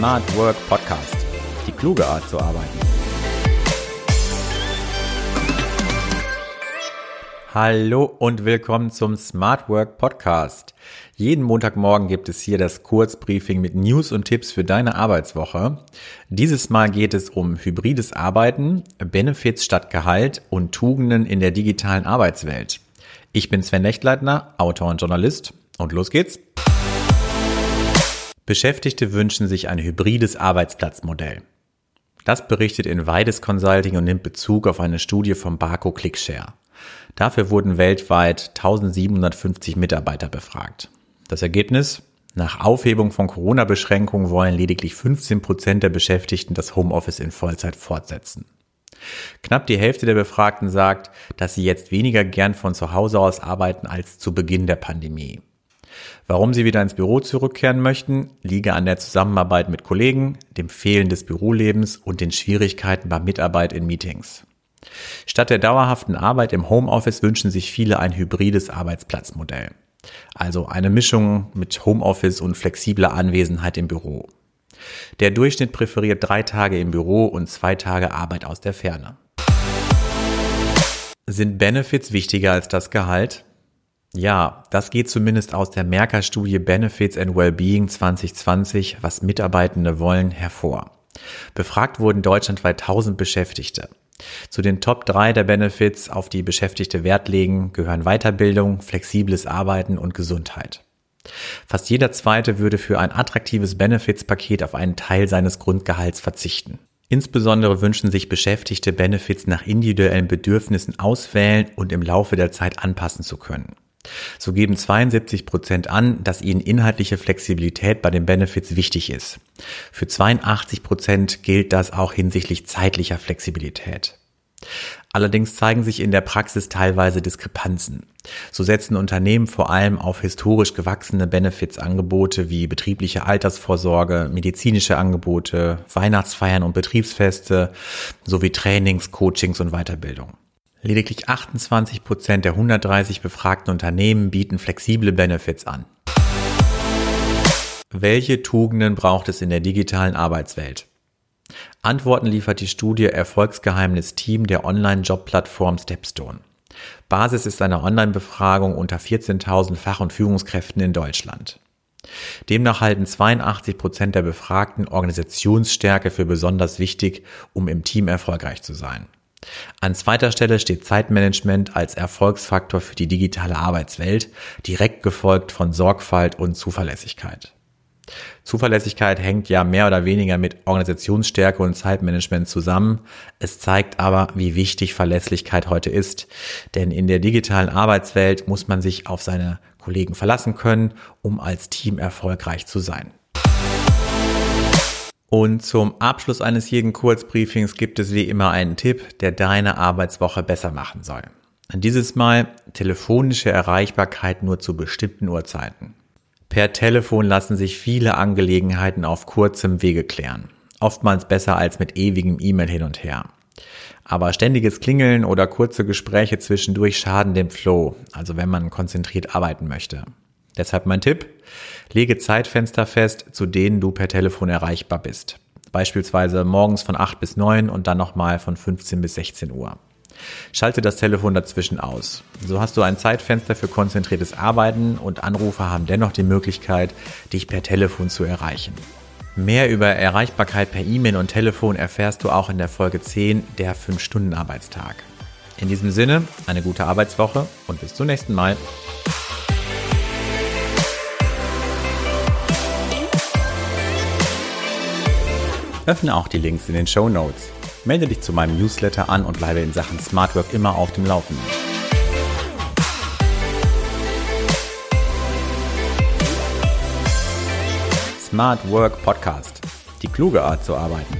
Smart Work Podcast. Die kluge Art zu arbeiten. Hallo und willkommen zum Smart Work Podcast. Jeden Montagmorgen gibt es hier das Kurzbriefing mit News und Tipps für deine Arbeitswoche. Dieses Mal geht es um hybrides Arbeiten, Benefits statt Gehalt und Tugenden in der digitalen Arbeitswelt. Ich bin Sven Lechtleitner, Autor und Journalist und los geht's. Beschäftigte wünschen sich ein hybrides Arbeitsplatzmodell. Das berichtet in Weides Consulting und nimmt Bezug auf eine Studie vom Barco ClickShare. Dafür wurden weltweit 1750 Mitarbeiter befragt. Das Ergebnis? Nach Aufhebung von Corona-Beschränkungen wollen lediglich 15 Prozent der Beschäftigten das Homeoffice in Vollzeit fortsetzen. Knapp die Hälfte der Befragten sagt, dass sie jetzt weniger gern von zu Hause aus arbeiten als zu Beginn der Pandemie. Warum sie wieder ins Büro zurückkehren möchten, liege an der Zusammenarbeit mit Kollegen, dem Fehlen des Bürolebens und den Schwierigkeiten bei Mitarbeit in Meetings. Statt der dauerhaften Arbeit im Homeoffice wünschen sich viele ein hybrides Arbeitsplatzmodell. Also eine Mischung mit Homeoffice und flexibler Anwesenheit im Büro. Der Durchschnitt präferiert drei Tage im Büro und zwei Tage Arbeit aus der Ferne. Sind Benefits wichtiger als das Gehalt? Ja, das geht zumindest aus der Merker-Studie Benefits and Wellbeing 2020, was Mitarbeitende wollen, hervor. Befragt wurden deutschlandweit 1000 Beschäftigte. Zu den Top 3 der Benefits, auf die Beschäftigte Wert legen, gehören Weiterbildung, flexibles Arbeiten und Gesundheit. Fast jeder zweite würde für ein attraktives Benefits-Paket auf einen Teil seines Grundgehalts verzichten. Insbesondere wünschen sich Beschäftigte Benefits nach individuellen Bedürfnissen auswählen und im Laufe der Zeit anpassen zu können. So geben 72 Prozent an, dass ihnen inhaltliche Flexibilität bei den Benefits wichtig ist. Für 82 Prozent gilt das auch hinsichtlich zeitlicher Flexibilität. Allerdings zeigen sich in der Praxis teilweise Diskrepanzen. So setzen Unternehmen vor allem auf historisch gewachsene Benefits-Angebote wie betriebliche Altersvorsorge, medizinische Angebote, Weihnachtsfeiern und Betriebsfeste sowie Trainings, Coachings und Weiterbildung. Lediglich 28 Prozent der 130 befragten Unternehmen bieten flexible Benefits an. Welche Tugenden braucht es in der digitalen Arbeitswelt? Antworten liefert die Studie Erfolgsgeheimnis Team der Online-Job-Plattform Stepstone. Basis ist eine Online-Befragung unter 14.000 Fach- und Führungskräften in Deutschland. Demnach halten 82 Prozent der Befragten Organisationsstärke für besonders wichtig, um im Team erfolgreich zu sein. An zweiter Stelle steht Zeitmanagement als Erfolgsfaktor für die digitale Arbeitswelt, direkt gefolgt von Sorgfalt und Zuverlässigkeit. Zuverlässigkeit hängt ja mehr oder weniger mit Organisationsstärke und Zeitmanagement zusammen. Es zeigt aber, wie wichtig Verlässlichkeit heute ist. Denn in der digitalen Arbeitswelt muss man sich auf seine Kollegen verlassen können, um als Team erfolgreich zu sein. Und zum Abschluss eines jeden Kurzbriefings gibt es wie immer einen Tipp, der deine Arbeitswoche besser machen soll. Dieses Mal telefonische Erreichbarkeit nur zu bestimmten Uhrzeiten. Per Telefon lassen sich viele Angelegenheiten auf kurzem Wege klären. Oftmals besser als mit ewigem E-Mail hin und her. Aber ständiges Klingeln oder kurze Gespräche zwischendurch schaden dem Flow, also wenn man konzentriert arbeiten möchte. Deshalb mein Tipp, lege Zeitfenster fest, zu denen du per Telefon erreichbar bist. Beispielsweise morgens von 8 bis 9 und dann nochmal von 15 bis 16 Uhr. Schalte das Telefon dazwischen aus. So hast du ein Zeitfenster für konzentriertes Arbeiten und Anrufer haben dennoch die Möglichkeit, dich per Telefon zu erreichen. Mehr über Erreichbarkeit per E-Mail und Telefon erfährst du auch in der Folge 10 der 5-Stunden-Arbeitstag. In diesem Sinne, eine gute Arbeitswoche und bis zum nächsten Mal. Öffne auch die Links in den Show Notes. Melde dich zu meinem Newsletter an und bleibe in Sachen Smart Work immer auf dem Laufenden. Smart Work Podcast. Die kluge Art zu arbeiten.